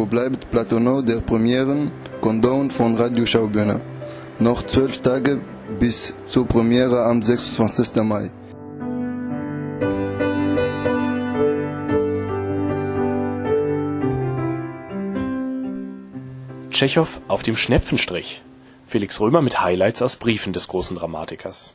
bleibt Platono der Premieren Countdown von Radio Schaubühne? Noch zwölf Tage bis zur Premiere am 26. Mai. Tschechow auf dem Schnepfenstrich. Felix Römer mit Highlights aus Briefen des großen Dramatikers.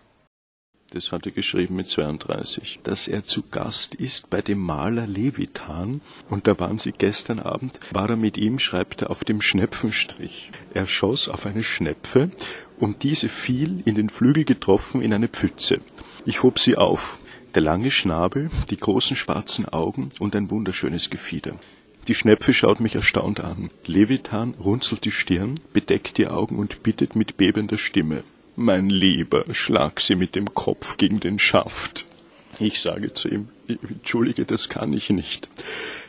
Das hat er geschrieben mit 32, dass er zu Gast ist bei dem Maler Levitan. Und da waren sie gestern Abend, war er mit ihm, schreibt er, auf dem Schnepfenstrich. Er schoss auf eine Schnepfe und diese fiel in den Flügel getroffen in eine Pfütze. Ich hob sie auf. Der lange Schnabel, die großen schwarzen Augen und ein wunderschönes Gefieder. Die Schnepfe schaut mich erstaunt an. Levitan runzelt die Stirn, bedeckt die Augen und bittet mit bebender Stimme. Mein Lieber, schlag sie mit dem Kopf gegen den Schaft. Ich sage zu ihm, entschuldige, das kann ich nicht.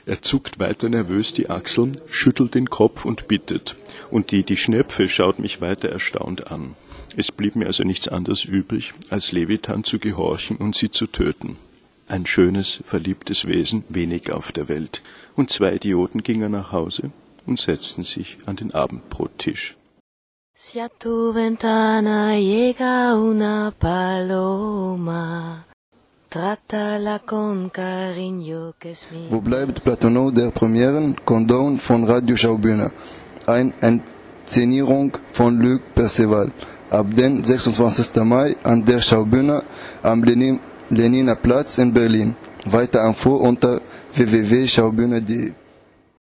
Er zuckt weiter nervös die Achseln, schüttelt den Kopf und bittet. Und die, die Schnepfe schaut mich weiter erstaunt an. Es blieb mir also nichts anderes übrig, als Levitan zu gehorchen und sie zu töten. Ein schönes, verliebtes Wesen, wenig auf der Welt. Und zwei Idioten gingen nach Hause und setzten sich an den Abendbrottisch. Si a tu ventana llega una paloma, trátala con cariño que es mi. Wo bleibt Platono der Premieren Countdown von Radio Schaubühne? Eine Inszenierung von Luc Perceval. Ab den 26. Mai an der Schaubühne am Lenin, Leniner Platz in Berlin. Weiter Info unter www.schaubühne.de